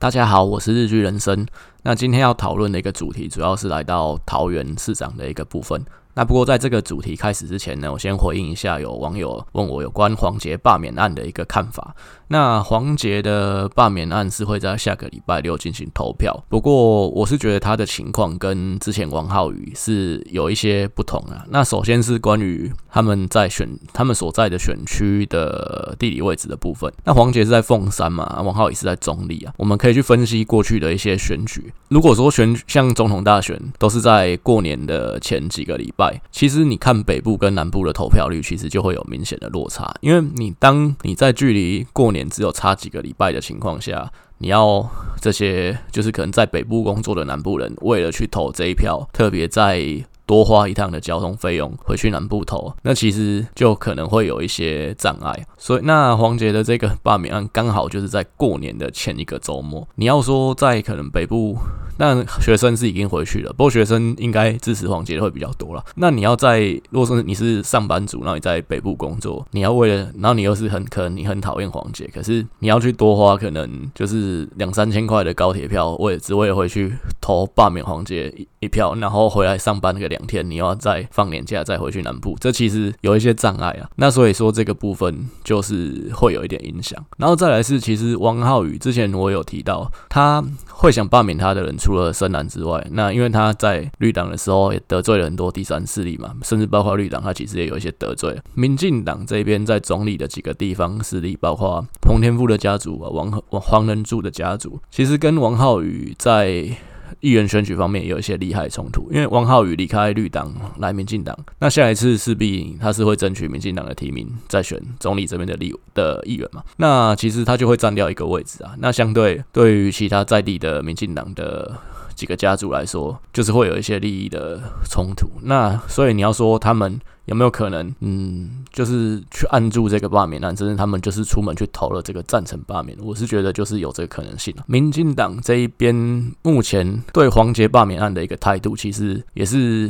大家好，我是日剧人生。那今天要讨论的一个主题，主要是来到桃园市长的一个部分。那不过在这个主题开始之前呢，我先回应一下有网友问我有关黄杰罢免案的一个看法。那黄杰的罢免案是会在下个礼拜六进行投票，不过我是觉得他的情况跟之前王浩宇是有一些不同啊。那首先是关于他们在选他们所在的选区的地理位置的部分。那黄杰是在凤山嘛，王浩宇是在中坜啊。我们可以去分析过去的一些选举。如果说选像总统大选都是在过年的前几个礼拜。其实你看北部跟南部的投票率，其实就会有明显的落差。因为你当你在距离过年只有差几个礼拜的情况下，你要这些就是可能在北部工作的南部人，为了去投这一票，特别在多花一趟的交通费用回去南部投，那其实就可能会有一些障碍。所以，那黄杰的这个罢免案刚好就是在过年的前一个周末。你要说在可能北部。那学生是已经回去了，不过学生应该支持黄杰的会比较多了。那你要在，如果说你是上班族，然后你在北部工作，你要为了，然后你又是很可能你很讨厌黄杰，可是你要去多花可能就是两三千块的高铁票，为只为了回去投罢免黄杰一票，然后回来上班那个两天，你要再放年假再回去南部，这其实有一些障碍啊。那所以说这个部分就是会有一点影响。然后再来是，其实王浩宇之前我有提到，他会想罢免他的人。除了深蓝之外，那因为他在绿党的时候也得罪了很多第三势力嘛，甚至包括绿党，他其实也有一些得罪。民进党这边在总理的几个地方势力，包括彭天富的家族啊，王王黄仁柱的家族，其实跟王浩宇在。议员选举方面也有一些利害冲突，因为王浩宇离开绿党来民进党，那下一次势必他是会争取民进党的提名，再选总理这边的立的议员嘛。那其实他就会占掉一个位置啊。那相对对于其他在地的民进党的几个家族来说，就是会有一些利益的冲突。那所以你要说他们。有没有可能，嗯，就是去按住这个罢免案，甚至他们就是出门去投了这个赞成罢免？我是觉得就是有这个可能性。民进党这一边目前对黄杰罢免案的一个态度，其实也是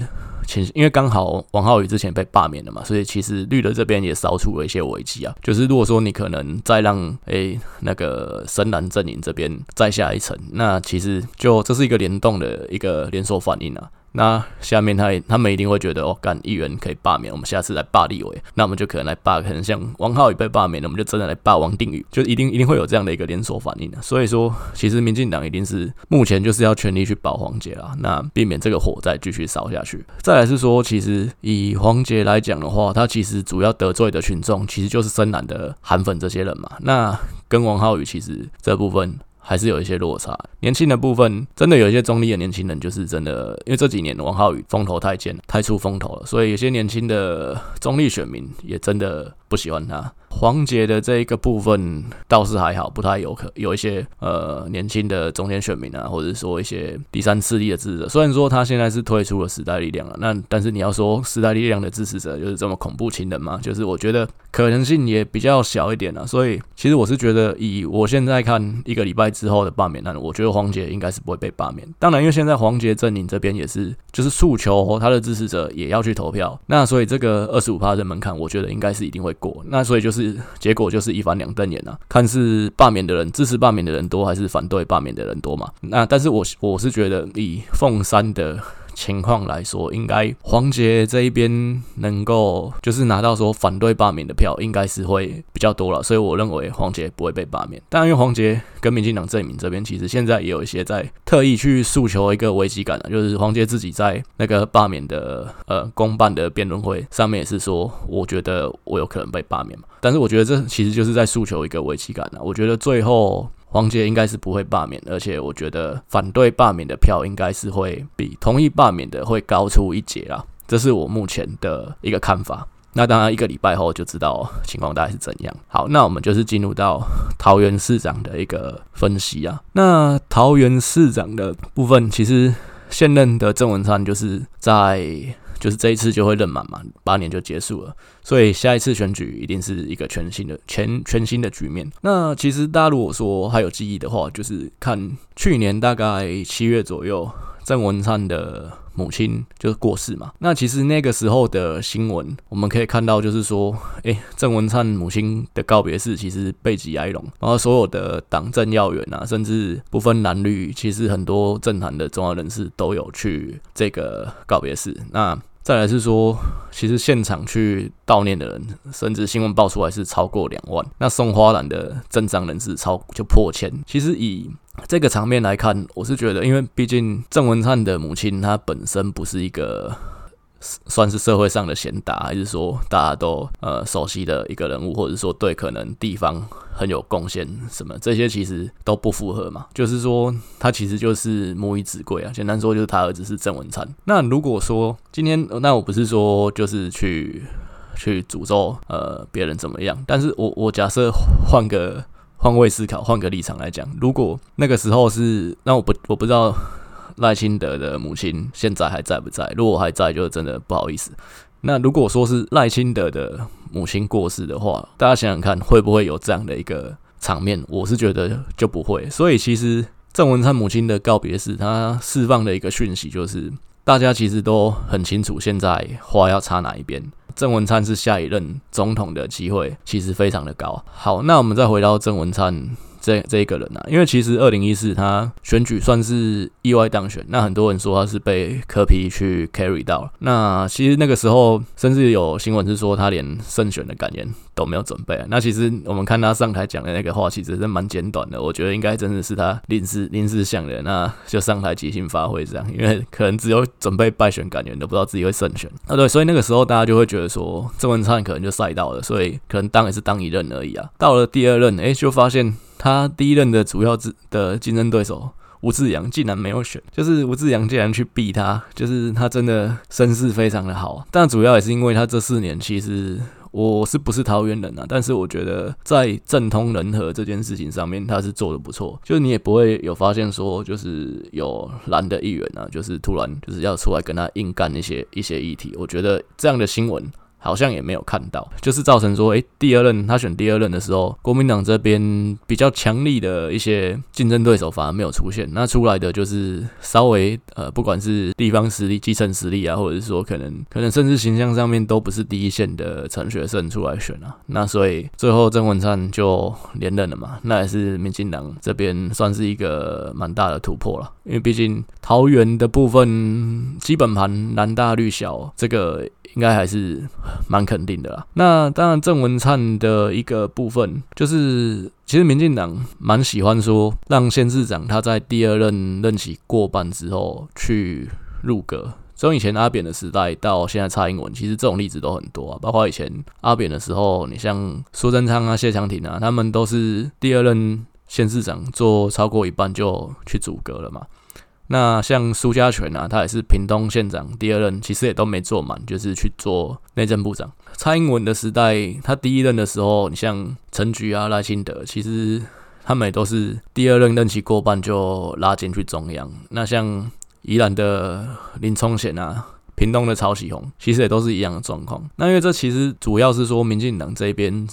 前，因为刚好王浩宇之前被罢免了嘛，所以其实绿的这边也扫出了一些危机啊。就是如果说你可能再让诶、那个深蓝阵营这边再下一层，那其实就这是一个联动的一个连锁反应啊。那下面他也他们一定会觉得哦，干议员可以罢免，我们下次来罢立委，那我们就可能来罢，可能像王浩宇被罢免了，我们就真的来罢王定宇，就一定一定会有这样的一个连锁反应的。所以说，其实民进党一定是目前就是要全力去保黄杰啦，那避免这个火再继续烧下去。再来是说，其实以黄杰来讲的话，他其实主要得罪的群众其实就是深蓝的韩粉这些人嘛。那跟王浩宇其实这部分。还是有一些落差，年轻的部分真的有一些中立的年轻人，就是真的，因为这几年王浩宇风头太尖，太出风头了，所以有些年轻的中立选民也真的不喜欢他。黄杰的这一个部分倒是还好，不太有可有一些呃年轻的中间选民啊，或者说一些第三势力的支持者。虽然说他现在是退出了时代力量了，那但是你要说时代力量的支持者就是这么恐怖情人吗？就是我觉得可能性也比较小一点了。所以其实我是觉得，以我现在看一个礼拜之后的罢免案，我觉得黄杰应该是不会被罢免。当然，因为现在黄杰阵营这边也是就是诉求他的支持者也要去投票，那所以这个二十五趴的门槛，我觉得应该是一定会果。那所以就是。结果就是一反两瞪眼啊，看是罢免的人支持罢免的人多，还是反对罢免的人多嘛？那但是我我是觉得以凤山的。情况来说，应该黄捷这一边能够就是拿到说反对罢免的票，应该是会比较多了，所以我认为黄捷不会被罢免。当然，因为黄捷跟民进党阵营这边其实现在也有一些在特意去诉求一个危机感啊，就是黄捷自己在那个罢免的呃公办的辩论会上面也是说，我觉得我有可能被罢免嘛。但是我觉得这其实就是在诉求一个危机感啊。我觉得最后。黄杰应该是不会罢免，而且我觉得反对罢免的票应该是会比同意罢免的会高出一截啦，这是我目前的一个看法。那当然一个礼拜后就知道情况大概是怎样。好，那我们就是进入到桃园市长的一个分析啊。那桃园市长的部分，其实现任的郑文灿就是在。就是这一次就会任满嘛，八年就结束了，所以下一次选举一定是一个全新的全全新的局面。那其实大家如果说还有记忆的话，就是看去年大概七月左右。郑文灿的母亲就过世嘛。那其实那个时候的新闻，我们可以看到，就是说，诶，郑文灿母亲的告别式其实备极哀荣，然后所有的党政要员啊，甚至不分蓝绿，其实很多政坛的重要人士都有去这个告别式。那再来是说，其实现场去悼念的人，甚至新闻爆出来是超过两万。那送花篮的正常人士超就破千。其实以这个场面来看，我是觉得，因为毕竟郑文灿的母亲她本身不是一个。算是社会上的贤达，还是说大家都呃熟悉的一个人物，或者说对可能地方很有贡献什么，这些其实都不符合嘛。就是说他其实就是母以子贵啊，简单说就是他儿子是郑文灿。那如果说今天，那我不是说就是去去诅咒呃别人怎么样，但是我我假设换个换位思考，换个立场来讲，如果那个时候是，那我不我不知道。赖清德的母亲现在还在不在？如果还在，就真的不好意思。那如果说是赖清德的母亲过世的话，大家想想看，会不会有这样的一个场面？我是觉得就不会。所以其实郑文灿母亲的告别式，他释放的一个讯息就是，大家其实都很清楚，现在话要插哪一边。郑文灿是下一任总统的机会，其实非常的高。好，那我们再回到郑文灿。这这一个人啊，因为其实二零一四他选举算是意外当选，那很多人说他是被柯 P 去 carry 到了。那其实那个时候甚至有新闻是说他连胜选的感言都没有准备。那其实我们看他上台讲的那个话，其实是蛮简短的。我觉得应该真的是他临时临时想的，那就上台即兴发挥这样，因为可能只有准备败选感言都不知道自己会胜选。啊对，所以那个时候大家就会觉得说郑文灿可能就赛到了，所以可能当也是当一任而已啊。到了第二任，哎，就发现。他第一任的主要的竞争对手吴志扬竟然没有选，就是吴志扬竟然去逼他，就是他真的身世非常的好。但主要也是因为他这四年，其实我是不是桃园人啊？但是我觉得在政通人和这件事情上面，他是做的不错。就是你也不会有发现说，就是有蓝的议员啊，就是突然就是要出来跟他硬干一些一些议题。我觉得这样的新闻。好像也没有看到，就是造成说，诶，第二任他选第二任的时候，国民党这边比较强力的一些竞争对手反而没有出现，那出来的就是稍微呃，不管是地方实力、基层实力啊，或者是说可能可能甚至形象上面都不是第一线的陈学圣出来选啊，那所以最后郑文灿就连任了嘛，那也是民进党这边算是一个蛮大的突破了，因为毕竟桃园的部分基本盘蓝大绿小这个。应该还是蛮肯定的啦。那当然，郑文灿的一个部分就是，其实民进党蛮喜欢说，让县市长他在第二任任期过半之后去入阁。从以前阿扁的时代到现在蔡英文，其实这种例子都很多啊。包括以前阿扁的时候，你像苏贞昌啊、谢长廷啊，他们都是第二任县市长做超过一半就去组阁了嘛。那像苏家全啊，他也是屏东县长第二任，其实也都没做满，就是去做内政部长。蔡英文的时代，他第一任的时候，你像陈菊啊、赖清德，其实他们也都是第二任任期过半就拉进去中央。那像宜兰的林聪贤啊，屏东的曹启宏，其实也都是一样的状况。那因为这其实主要是说民进党这边。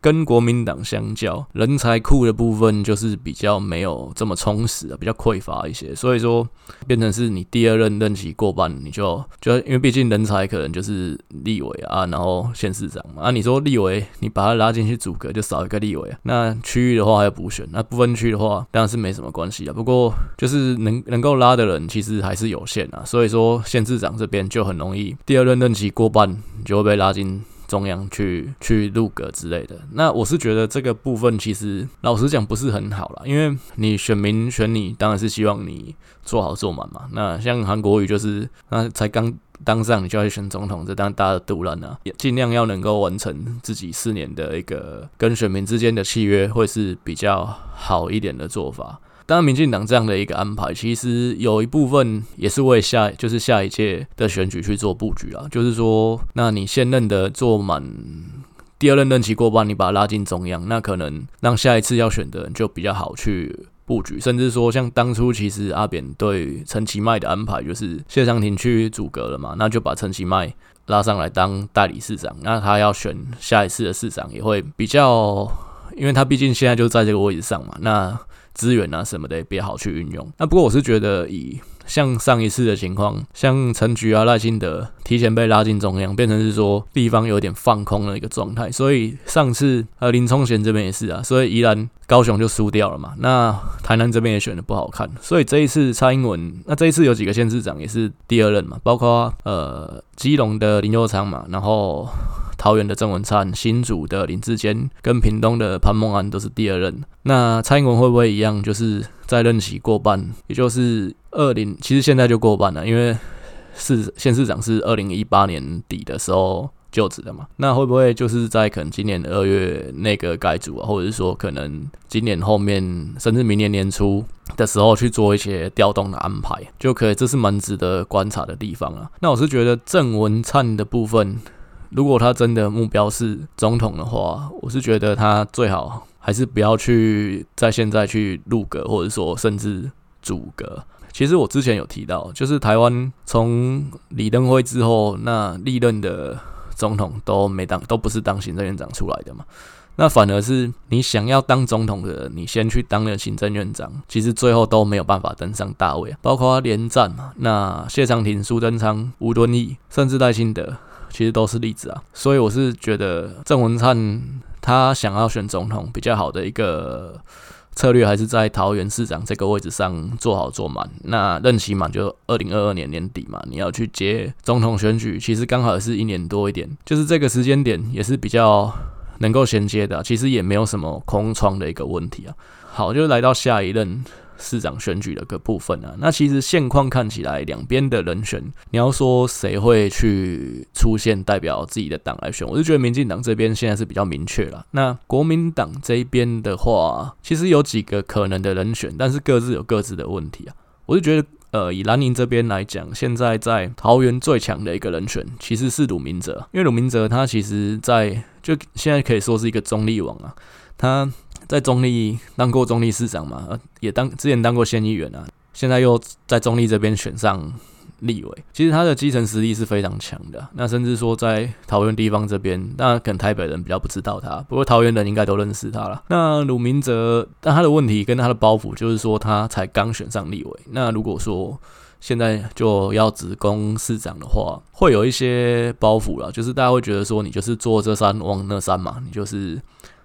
跟国民党相较，人才库的部分就是比较没有这么充实啊，比较匮乏一些，所以说变成是你第二任任期过半，你就就因为毕竟人才可能就是立委啊，然后县市长嘛，啊，你说立委你把他拉进去组阁，就少一个立委啊，那区域的话还有补选，那不分区的话当然是没什么关系啊，不过就是能能够拉的人其实还是有限啊，所以说县市长这边就很容易第二任任期过半，你就会被拉进。中央去去入阁之类的，那我是觉得这个部分其实老实讲不是很好啦，因为你选民选你，当然是希望你做好做满嘛。那像韩国瑜就是，那才刚当上你就要去选总统，这当然大家的赌烂啊，也尽量要能够完成自己四年的一个跟选民之间的契约，会是比较好一点的做法。当然，民进党这样的一个安排，其实有一部分也是为下，就是下一届的选举去做布局啊。就是说，那你现任的做满第二任任期过半，你把他拉进中央，那可能让下一次要选的人就比较好去布局。甚至说，像当初其实阿扁对陈其迈的安排，就是谢长廷去阻隔了嘛，那就把陈其迈拉上来当代理市长，那他要选下一次的市长也会比较，因为他毕竟现在就在这个位置上嘛，那。资源啊什么的也比较好去运用。那不过我是觉得以像上一次的情况，像陈菊啊、赖清德提前被拉进中央，变成是说地方有点放空的一个状态。所以上次呃林聪贤这边也是啊，所以宜兰、高雄就输掉了嘛。那台南这边也选的不好看，所以这一次蔡英文，那这一次有几个县市长也是第二任嘛，包括呃基隆的林右昌嘛，然后。桃园的郑文灿、新竹的林志坚跟屏东的潘孟安都是第二任。那蔡英文会不会一样，就是在任期过半，也就是二零，其实现在就过半了，因为市县市长是二零一八年底的时候就职的嘛。那会不会就是在可能今年二月那个改组啊，或者是说可能今年后面，甚至明年年初的时候去做一些调动的安排，就可以，这是蛮值得观察的地方啊。那我是觉得郑文灿的部分。如果他真的目标是总统的话，我是觉得他最好还是不要去在现在去入阁，或者说甚至组阁。其实我之前有提到，就是台湾从李登辉之后，那历任的总统都没当，都不是当行政院长出来的嘛。那反而是你想要当总统的，你先去当了行政院长，其实最后都没有办法登上大位。包括连战嘛，那谢长廷、苏贞昌、吴敦义，甚至赖清德。其实都是例子啊，所以我是觉得郑文灿他想要选总统比较好的一个策略，还是在桃园市长这个位置上做好做满。那任期满就二零二二年年底嘛，你要去接总统选举，其实刚好是一年多一点，就是这个时间点也是比较能够衔接的，其实也没有什么空窗的一个问题啊。好，就来到下一任。市长选举的个部分啊，那其实现况看起来，两边的人选，你要说谁会去出现代表自己的党来选，我就觉得民进党这边现在是比较明确了。那国民党这边的话，其实有几个可能的人选，但是各自有各自的问题啊。我就觉得，呃，以蓝营这边来讲，现在在桃园最强的一个人选其实是鲁明哲，因为鲁明哲他其实在就现在可以说是一个中立王啊，他。在中立当过中立市长嘛，也当之前当过县议员啊，现在又在中立这边选上立委，其实他的基层实力是非常强的。那甚至说在桃园地方这边，那可能台北人比较不知道他，不过桃园人应该都认识他了。那鲁明哲，但他的问题跟他的包袱就是说他才刚选上立委，那如果说现在就要直攻市长的话，会有一些包袱了，就是大家会觉得说你就是坐这山望那山嘛，你就是。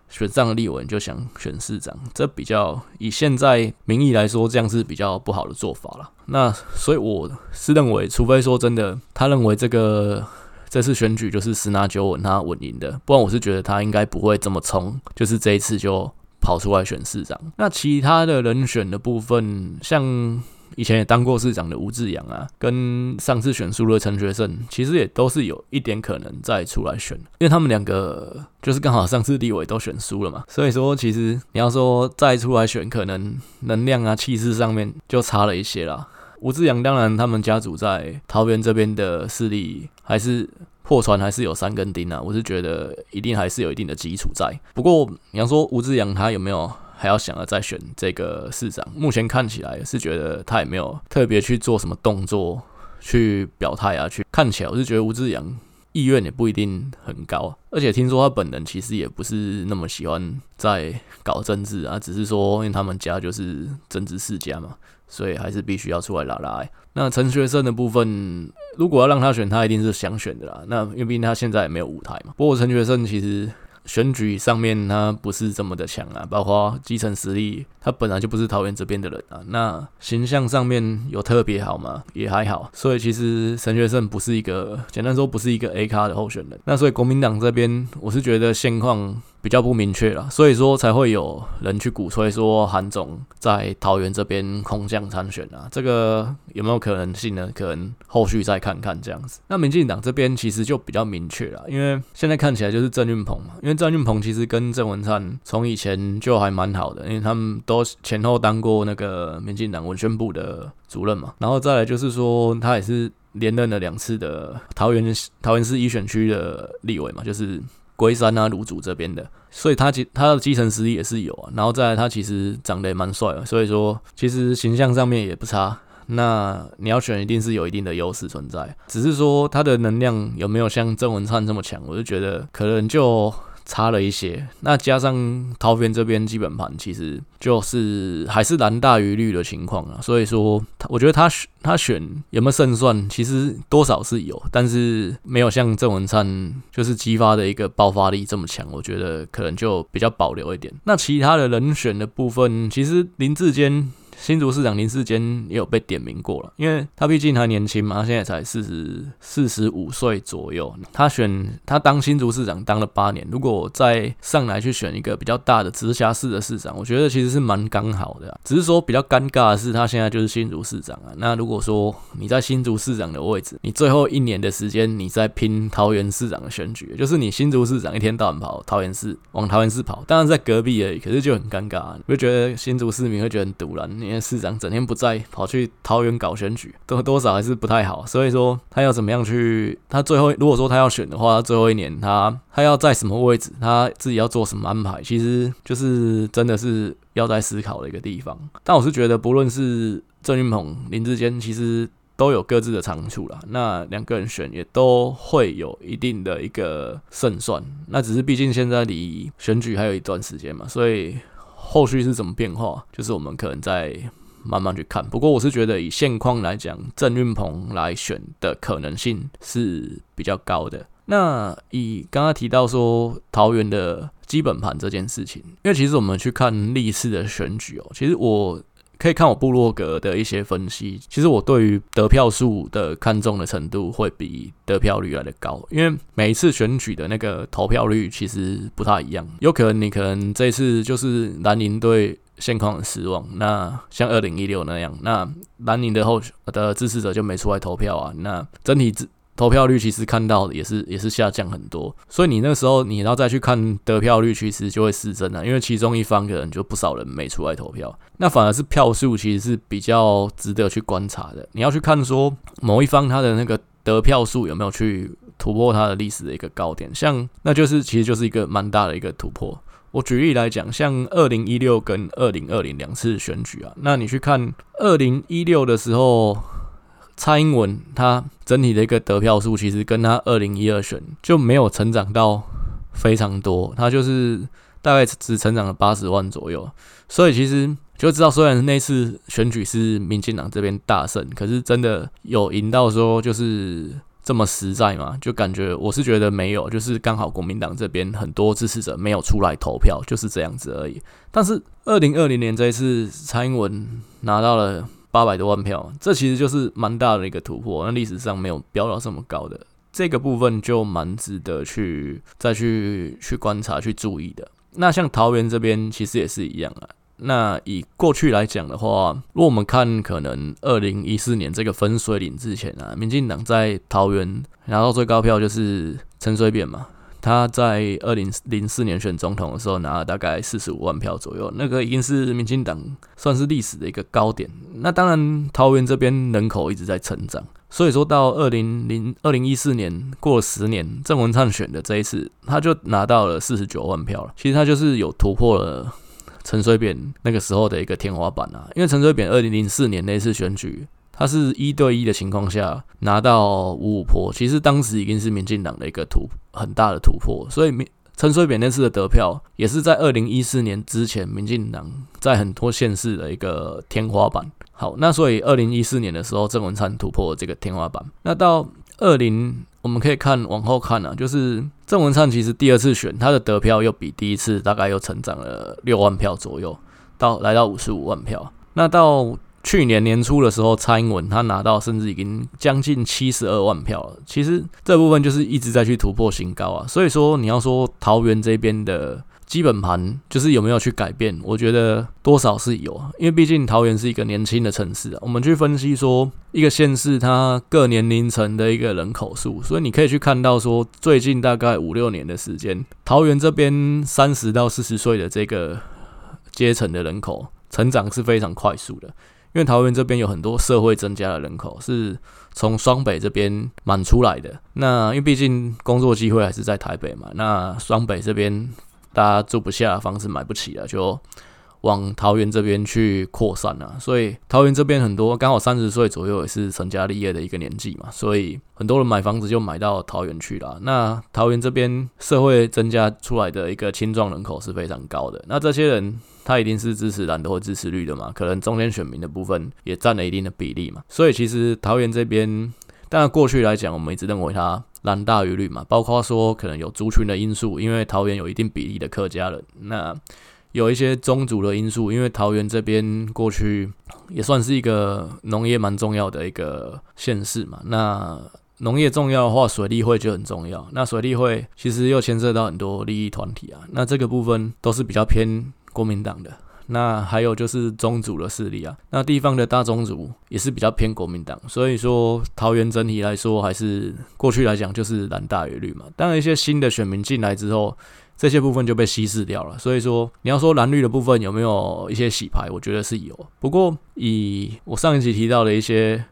选上立委就想选市长，这比较以现在民意来说，这样是比较不好的做法了。那所以我是认为，除非说真的，他认为这个这次选举就是十拿九稳，他稳赢的，不然我是觉得他应该不会这么冲，就是这一次就跑出来选市长。那其他的人选的部分，像。以前也当过市长的吴志阳啊，跟上次选输的陈学圣，其实也都是有一点可能再出来选，因为他们两个就是刚好上次立委都选输了嘛，所以说其实你要说再出来选，可能能量啊、气势上面就差了一些啦。吴志阳当然他们家族在桃园这边的势力还是破船，还是有三根钉啊，我是觉得一定还是有一定的基础在。不过你要说吴志阳他有没有？还要想着再选这个市长，目前看起来是觉得他也没有特别去做什么动作去表态啊，去看起来我是觉得吴志扬意愿也不一定很高，而且听说他本人其实也不是那么喜欢在搞政治啊，只是说因为他们家就是政治世家嘛，所以还是必须要出来拉拉。那陈学圣的部分，如果要让他选，他一定是想选的啦。那因为毕竟他现在也没有舞台嘛。不过陈学圣其实。选举上面他不是这么的强啊，包括基层实力，他本来就不是桃园这边的人啊。那形象上面有特别好吗？也还好。所以其实陈学圣不是一个，简单说不是一个 A 咖的候选人。那所以国民党这边，我是觉得现况。比较不明确了，所以说才会有人去鼓吹说韩总在桃园这边空降参选啊，这个有没有可能性呢？可能后续再看看这样子。那民进党这边其实就比较明确了，因为现在看起来就是郑运鹏嘛，因为郑运鹏其实跟郑文灿从以前就还蛮好的，因为他们都前后当过那个民进党文宣部的主任嘛，然后再来就是说他也是连任了两次的桃园桃园市一选区的立委嘛，就是。龟山啊，卢祖这边的，所以他其他的基层实力也是有啊。然后再来，他其实长得也蛮帅的，所以说其实形象上面也不差。那你要选，一定是有一定的优势存在。只是说他的能量有没有像郑文灿这么强，我就觉得可能就差了一些。那加上桃园这边基本盘其实就是还是蓝大于绿的情况啊，所以说他我觉得他选他选有没有胜算，其实多少是有，但是没有像郑文灿就是激发的一个爆发力这么强，我觉得可能就比较保留一点。那其他的人选的部分，其实林志坚。新竹市长林世坚也有被点名过了，因为他毕竟还年轻嘛，他现在才四十四十五岁左右。他选他当新竹市长当了八年，如果再上来去选一个比较大的直辖市的市长，我觉得其实是蛮刚好的。只是说比较尴尬的是，他现在就是新竹市长啊。那如果说你在新竹市长的位置，你最后一年的时间你在拼桃园市长的选举，就是你新竹市长一天到晚跑桃园市往桃园市跑，当然在隔壁而已，可是就很尴尬啊。我就觉得新竹市民会觉得很赌烂。因为市长整天不在，跑去桃园搞选举，多多少还是不太好。所以说，他要怎么样去？他最后如果说他要选的话，他最后一年他他要在什么位置？他自己要做什么安排？其实就是真的是要在思考的一个地方。但我是觉得，不论是郑运鹏、林志坚，其实都有各自的长处啦。那两个人选也都会有一定的一个胜算。那只是毕竟现在离选举还有一段时间嘛，所以。后续是怎么变化，就是我们可能再慢慢去看。不过我是觉得以现况来讲，郑运鹏来选的可能性是比较高的。那以刚刚提到说桃园的基本盘这件事情，因为其实我们去看历次的选举哦，其实我可以看我部落格的一些分析，其实我对于得票数的看重的程度会比得票率来的高，因为每一次选举的那个投票率其实不太一样，有可能你可能这次就是蓝营对现况很失望，那像二零一六那样，那蓝营的候的支持者就没出来投票啊，那整体支投票率其实看到也是也是下降很多，所以你那时候你要再去看得票率，其实就会失真了，因为其中一方可能就不少人没出来投票，那反而是票数其实是比较值得去观察的，你要去看说某一方他的那个。得票数有没有去突破它的历史的一个高点？像那就是其实就是一个蛮大的一个突破。我举例来讲，像二零一六跟二零二零两次选举啊，那你去看二零一六的时候，蔡英文他整体的一个得票数，其实跟他二零一二选就没有成长到非常多，他就是大概只成长了八十万左右。所以其实。就知道，虽然那次选举是民进党这边大胜，可是真的有赢到说就是这么实在吗？就感觉我是觉得没有，就是刚好国民党这边很多支持者没有出来投票，就是这样子而已。但是二零二零年这一次，蔡英文拿到了八百多万票，这其实就是蛮大的一个突破，那历史上没有飙到这么高的，这个部分就蛮值得去再去去观察、去注意的。那像桃园这边其实也是一样啊。那以过去来讲的话，如果我们看可能二零一四年这个分水岭之前啊，民进党在桃园拿到最高票就是陈水扁嘛，他在二零零四年选总统的时候拿了大概四十五万票左右，那个已经是民进党算是历史的一个高点。那当然桃园这边人口一直在成长，所以说到二零零二零一四年过了十年，郑文灿选的这一次，他就拿到了四十九万票了。其实他就是有突破了。陈水扁那个时候的一个天花板啊，因为陈水扁二零零四年那次选举，他是一对一的情况下拿到五五波，其实当时已经是民进党的一个突很大的突破，所以民陈水扁那次的得票也是在二零一四年之前，民进党在很多县市的一个天花板。好，那所以二零一四年的时候，郑文灿突破了这个天花板，那到二零。我们可以看往后看啊，就是郑文灿其实第二次选他的得票又比第一次大概又成长了六万票左右，到来到五十五万票。那到去年年初的时候，蔡英文他拿到甚至已经将近七十二万票了。其实这部分就是一直在去突破新高啊。所以说你要说桃园这边的。基本盘就是有没有去改变？我觉得多少是有，因为毕竟桃园是一个年轻的城市啊。我们去分析说，一个县市它各年龄层的一个人口数，所以你可以去看到说，最近大概五六年的时间，桃园这边三十到四十岁的这个阶层的人口成长是非常快速的。因为桃园这边有很多社会增加的人口是从双北这边满出来的。那因为毕竟工作机会还是在台北嘛，那双北这边。大家住不下，房子买不起了，就往桃园这边去扩散啊，所以桃园这边很多刚好三十岁左右也是成家立业的一个年纪嘛，所以很多人买房子就买到桃园去了。那桃园这边社会增加出来的一个青壮人口是非常高的，那这些人他一定是支持蓝的或支持绿的嘛，可能中间选民的部分也占了一定的比例嘛，所以其实桃园这边，当然过去来讲，我们一直认为它蓝大于绿嘛，包括说可能有族群的因素，因为桃园有一定比例的客家人，那。有一些宗族的因素，因为桃园这边过去也算是一个农业蛮重要的一个县市嘛。那农业重要的话，水利会就很重要。那水利会其实又牵涉到很多利益团体啊。那这个部分都是比较偏国民党的。那还有就是宗族的势力啊。那地方的大宗族也是比较偏国民党。所以说桃园整体来说，还是过去来讲就是蓝大于绿嘛。当然一些新的选民进来之后。这些部分就被稀释掉了，所以说你要说蓝绿的部分有没有一些洗牌，我觉得是有。不过以我上一集提到的一些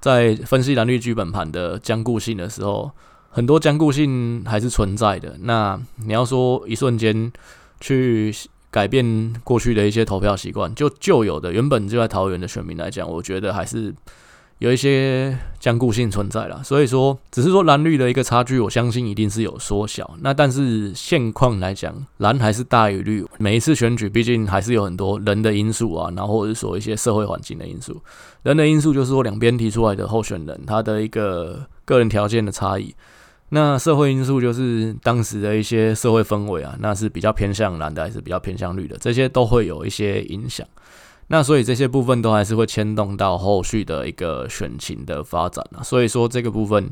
在分析蓝绿剧本盘的坚固性的时候，很多坚固性还是存在的。那你要说一瞬间去改变过去的一些投票习惯，就旧有的原本就在桃园的选民来讲，我觉得还是。有一些僵固性存在了，所以说只是说蓝绿的一个差距，我相信一定是有缩小。那但是现况来讲，蓝还是大于绿。每一次选举，毕竟还是有很多人的因素啊，然后或者说一些社会环境的因素。人的因素就是说两边提出来的候选人他的一个个人条件的差异。那社会因素就是当时的一些社会氛围啊，那是比较偏向蓝的还是比较偏向绿的，这些都会有一些影响。那所以这些部分都还是会牵动到后续的一个选情的发展啊，所以说这个部分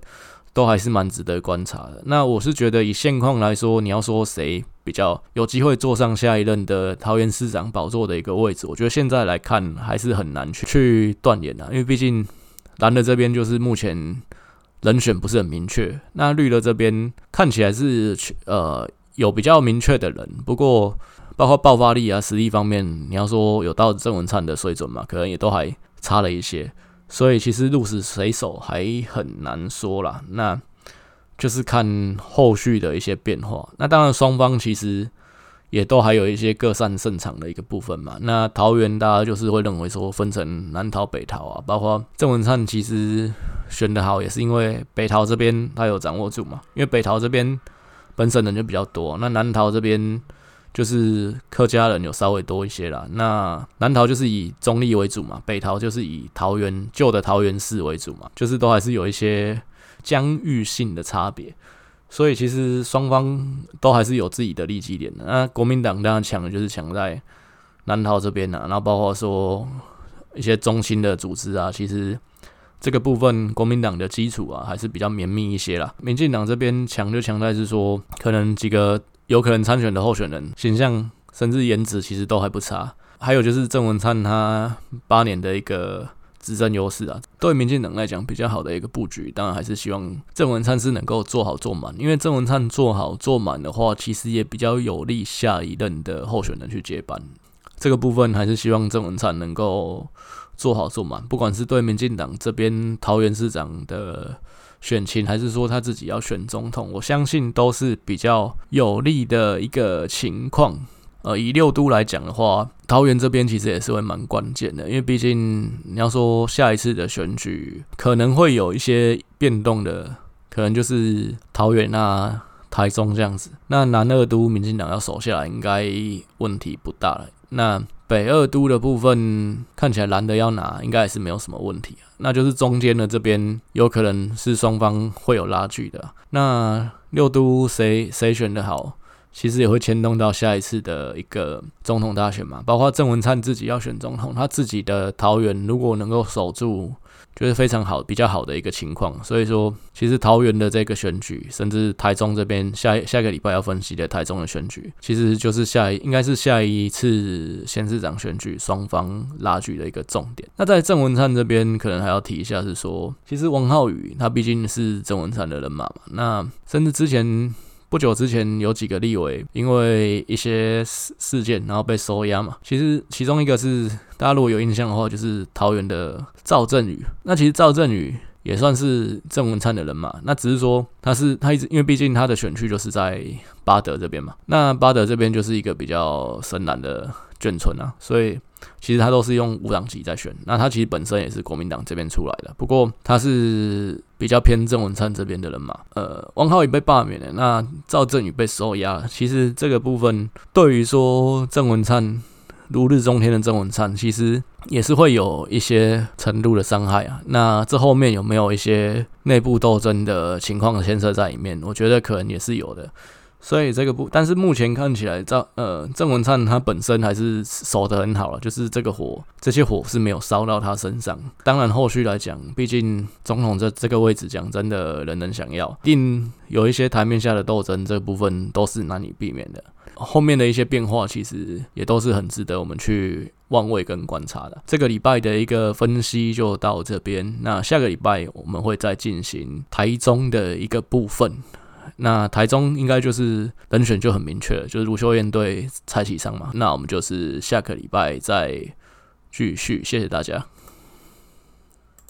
都还是蛮值得观察的。那我是觉得以现况来说，你要说谁比较有机会坐上下一任的桃园市长宝座的一个位置，我觉得现在来看还是很难去去断言的，因为毕竟蓝的这边就是目前人选不是很明确，那绿的这边看起来是呃有比较明确的人，不过。包括爆发力啊、实力方面，你要说有到郑文灿的水准嘛，可能也都还差了一些。所以其实鹿死谁手还很难说啦。那就是看后续的一些变化。那当然双方其实也都还有一些各擅胜场的一个部分嘛。那桃园大家就是会认为说分成南桃北桃啊，包括郑文灿其实选得好，也是因为北桃这边他有掌握住嘛。因为北桃这边本省人就比较多，那南桃这边。就是客家人有稍微多一些啦，那南桃就是以中立为主嘛，北桃就是以桃园旧的桃园市为主嘛，就是都还是有一些疆域性的差别，所以其实双方都还是有自己的利基点的。那国民党当然强的就是强在南桃这边呐，然后包括说一些中心的组织啊，其实这个部分国民党的基础啊还是比较绵密一些啦。民进党这边强就强在是说可能几个。有可能参选的候选人形象甚至颜值其实都还不差，还有就是郑文灿他八年的一个执政优势啊，对民进党来讲比较好的一个布局，当然还是希望郑文灿是能够做好做满，因为郑文灿做好做满的话，其实也比较有利下一任的候选人去接班。这个部分还是希望郑文灿能够做好做满，不管是对民进党这边桃园市长的。选情还是说他自己要选总统，我相信都是比较有利的一个情况。呃，以六都来讲的话，桃园这边其实也是会蛮关键的，因为毕竟你要说下一次的选举可能会有一些变动的，可能就是桃园啊、台中这样子。那南二都民进党要守下来，应该问题不大了。那北二都的部分看起来蓝的要拿，应该也是没有什么问题。那就是中间的这边有可能是双方会有拉锯的。那六都谁谁选的好，其实也会牵动到下一次的一个总统大选嘛。包括郑文灿自己要选总统，他自己的桃园如果能够守住。就是非常好、比较好的一个情况，所以说，其实桃园的这个选举，甚至台中这边下下个礼拜要分析的台中的选举，其实就是下一应该是下一次县市长选举双方拉锯的一个重点。那在郑文灿这边，可能还要提一下是说，其实王浩宇他毕竟是郑文灿的人马嘛，那甚至之前。不久之前有几个立委因为一些事事件，然后被收押嘛。其实其中一个是大家如果有印象的话，就是桃园的赵振宇。那其实赵振宇也算是郑文灿的人嘛。那只是说他是他一直，因为毕竟他的选区就是在巴德这边嘛。那巴德这边就是一个比较深蓝的眷村啊，所以其实他都是用五党籍在选。那他其实本身也是国民党这边出来的，不过他是比较偏郑文灿这边的人嘛。呃，王浩宇被罢免了，那赵振宇被收押了。其实这个部分对于说郑文灿。如日中天的郑文灿，其实也是会有一些程度的伤害啊。那这后面有没有一些内部斗争的情况牵涉在里面？我觉得可能也是有的。所以这个不，但是目前看起来，赵呃郑文灿他本身还是守得很好了，就是这个火，这些火是没有烧到他身上。当然后续来讲，毕竟总统这这个位置讲真的，人人想要，一定有一些台面下的斗争，这部分都是难以避免的。后面的一些变化，其实也都是很值得我们去望位跟观察的。这个礼拜的一个分析就到这边，那下个礼拜我们会再进行台中的一个部分。那台中应该就是本选就很明确了，就是卢秀燕对蔡启昌嘛。那我们就是下个礼拜再继续，谢谢大家。